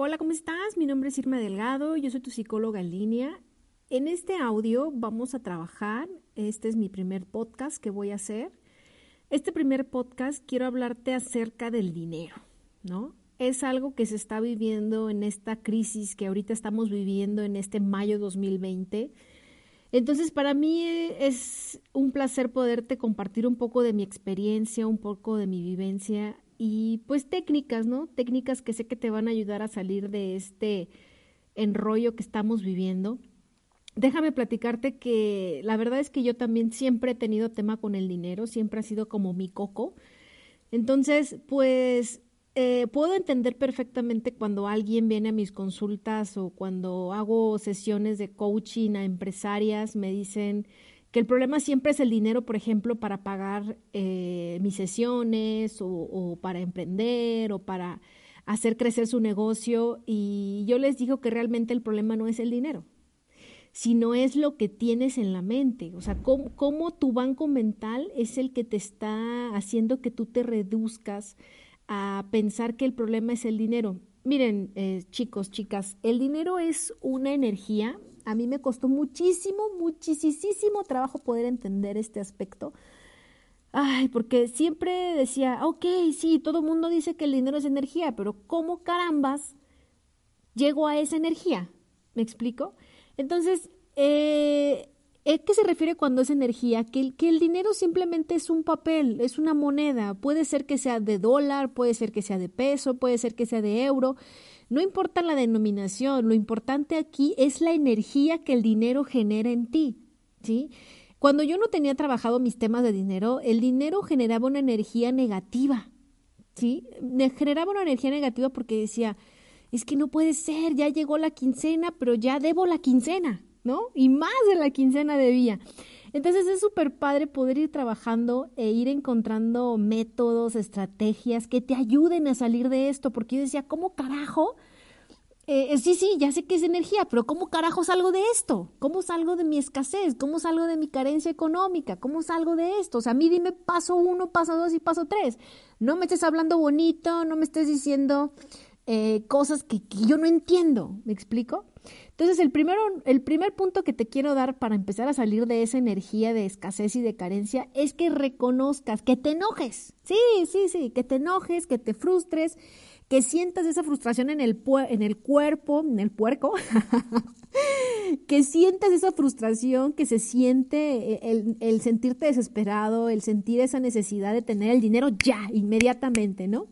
Hola, ¿cómo estás? Mi nombre es Irma Delgado, yo soy tu psicóloga en línea. En este audio vamos a trabajar, este es mi primer podcast que voy a hacer. Este primer podcast quiero hablarte acerca del dinero, ¿no? Es algo que se está viviendo en esta crisis que ahorita estamos viviendo en este mayo 2020. Entonces, para mí es un placer poderte compartir un poco de mi experiencia, un poco de mi vivencia y pues técnicas, ¿no? Técnicas que sé que te van a ayudar a salir de este enrollo que estamos viviendo. Déjame platicarte que la verdad es que yo también siempre he tenido tema con el dinero, siempre ha sido como mi coco. Entonces, pues eh, puedo entender perfectamente cuando alguien viene a mis consultas o cuando hago sesiones de coaching a empresarias, me dicen, que el problema siempre es el dinero, por ejemplo, para pagar eh, mis sesiones o, para emprender o para hacer crecer su negocio. Y yo les digo que realmente el problema no es el dinero, sino es lo que tienes en la mente. O sea, cómo, cómo tu banco mental es el que te está haciendo que tú te reduzcas a pensar que el problema es el dinero. Miren, eh, chicos, chicas, el dinero es una energía a mí me costó muchísimo, muchísimo trabajo poder entender este aspecto. Ay, porque siempre decía, ok, sí, todo el mundo dice que el dinero es energía, pero ¿cómo carambas llego a esa energía? ¿Me explico? Entonces, eh, qué se refiere cuando es energía? Que que el dinero simplemente es un papel, es una moneda. Puede ser que sea de dólar, puede ser que sea de peso, puede ser que sea de euro. No importa la denominación, lo importante aquí es la energía que el dinero genera en ti, ¿sí? Cuando yo no tenía trabajado mis temas de dinero, el dinero generaba una energía negativa, ¿sí? Me generaba una energía negativa porque decía, es que no puede ser, ya llegó la quincena, pero ya debo la quincena, ¿no? Y más de la quincena debía. Entonces es súper padre poder ir trabajando e ir encontrando métodos, estrategias que te ayuden a salir de esto, porque yo decía, ¿cómo carajo? Eh, sí, sí, ya sé que es energía, pero ¿cómo carajo salgo de esto? ¿Cómo salgo de mi escasez? ¿Cómo salgo de mi carencia económica? ¿Cómo salgo de esto? O sea, a mí dime paso uno, paso dos y paso tres. No me estés hablando bonito, no me estés diciendo eh, cosas que, que yo no entiendo, ¿me explico? Entonces, el, primero, el primer punto que te quiero dar para empezar a salir de esa energía de escasez y de carencia es que reconozcas, que te enojes. Sí, sí, sí, que te enojes, que te frustres, que sientas esa frustración en el, en el cuerpo, en el puerco, que sientas esa frustración, que se siente eh, el, el sentirte desesperado, el sentir esa necesidad de tener el dinero ya, inmediatamente, ¿no?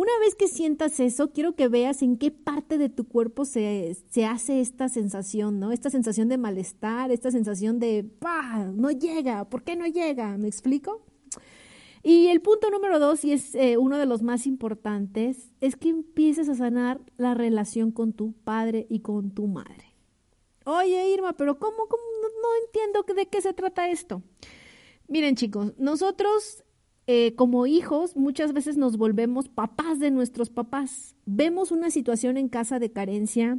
Una vez que sientas eso, quiero que veas en qué parte de tu cuerpo se, se hace esta sensación, ¿no? Esta sensación de malestar, esta sensación de, ¡pah! No llega, ¿por qué no llega? ¿Me explico? Y el punto número dos, y es eh, uno de los más importantes, es que empieces a sanar la relación con tu padre y con tu madre. Oye, Irma, pero ¿cómo? cómo? No, no entiendo de qué se trata esto. Miren, chicos, nosotros eh, como hijos muchas veces nos volvemos papás de nuestros papás. Vemos una situación en casa de carencia,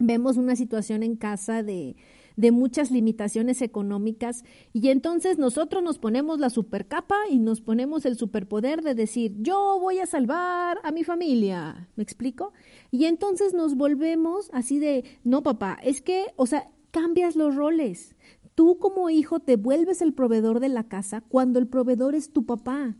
vemos una situación en casa de, de muchas limitaciones económicas y entonces nosotros nos ponemos la supercapa y nos ponemos el superpoder de decir yo voy a salvar a mi familia, ¿me explico? Y entonces nos volvemos así de no papá, es que, o sea, cambias los roles. Tú como hijo te vuelves el proveedor de la casa cuando el proveedor es tu papá,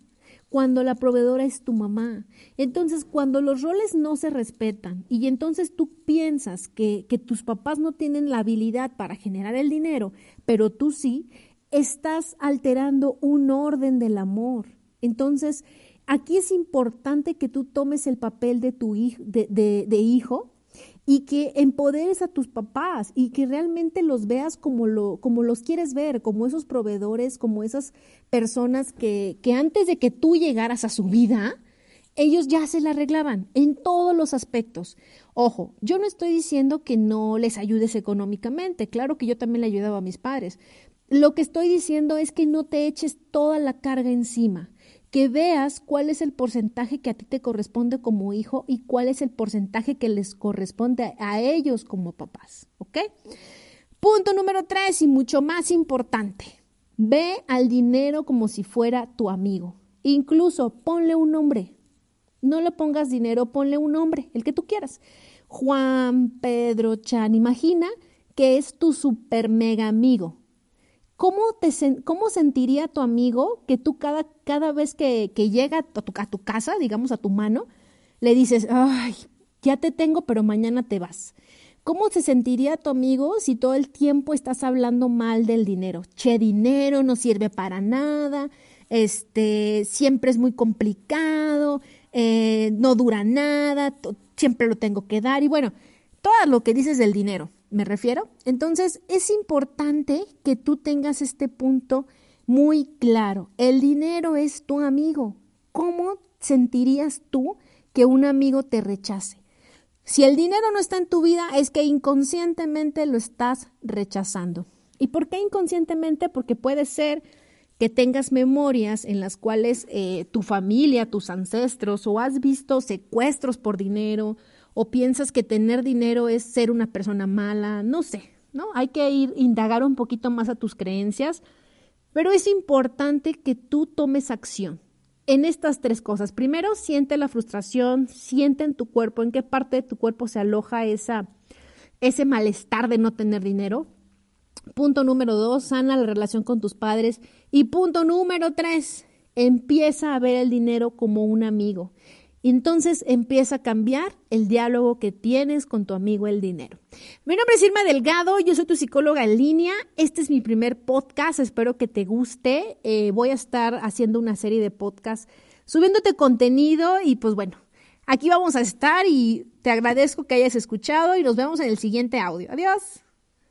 cuando la proveedora es tu mamá. Entonces, cuando los roles no se respetan y entonces tú piensas que, que tus papás no tienen la habilidad para generar el dinero, pero tú sí, estás alterando un orden del amor. Entonces, aquí es importante que tú tomes el papel de tu hijo, de, de hijo y que empoderes a tus papás y que realmente los veas como, lo, como los quieres ver, como esos proveedores, como esas personas que, que antes de que tú llegaras a su vida, ellos ya se la arreglaban en todos los aspectos. Ojo, yo no estoy diciendo que no les ayudes económicamente, claro que yo también le ayudaba a mis padres. Lo que estoy diciendo es que no te eches toda la carga encima que veas cuál es el porcentaje que a ti te corresponde como hijo y cuál es el porcentaje que les corresponde a ellos como papás, ¿ok? Punto número tres y mucho más importante, ve al dinero como si fuera tu amigo. Incluso ponle un nombre, no le pongas dinero, ponle un nombre, el que tú quieras. Juan, Pedro, Chan, imagina que es tu super mega amigo. ¿Cómo, te, ¿Cómo sentiría tu amigo que tú cada, cada vez que, llega a tu, casa, digamos a tu mano, le dices, ay, ya te tengo, pero mañana te vas? ¿Cómo se sentiría tu amigo si todo el tiempo estás hablando mal del dinero? Che, dinero no sirve para nada, este, siempre es muy complicado, eh, no dura nada, siempre lo tengo que dar y bueno, todo lo que dices del dinero, me refiero. Entonces, es importante que tú tengas este punto muy claro. El dinero es tu amigo. ¿Cómo sentirías tú que un amigo te rechace? Si el dinero no está en tu vida, es que inconscientemente lo estás rechazando. ¿Y por qué inconscientemente? Porque puede ser que tengas memorias en las cuales eh, tu familia, tus ancestros, o has visto secuestros por dinero, o piensas que tener dinero es ser una persona mala, no sé, ¿no? Hay que ir indagar un poquito más a tus creencias, pero es importante que tú tomes acción en estas tres cosas. Primero, siente la frustración, siente en tu cuerpo, en qué parte de tu cuerpo se aloja esa, ese malestar de no tener dinero. Punto número dos, sana la relación con tus padres. Y punto número tres, empieza a ver el dinero como un amigo. Entonces empieza a cambiar el diálogo que tienes con tu amigo el dinero. Mi nombre es Irma Delgado, yo soy tu psicóloga en línea. Este es mi primer podcast, espero que te guste. Eh, voy a estar haciendo una serie de podcasts, subiéndote contenido y pues bueno, aquí vamos a estar y te agradezco que hayas escuchado y nos vemos en el siguiente audio. Adiós.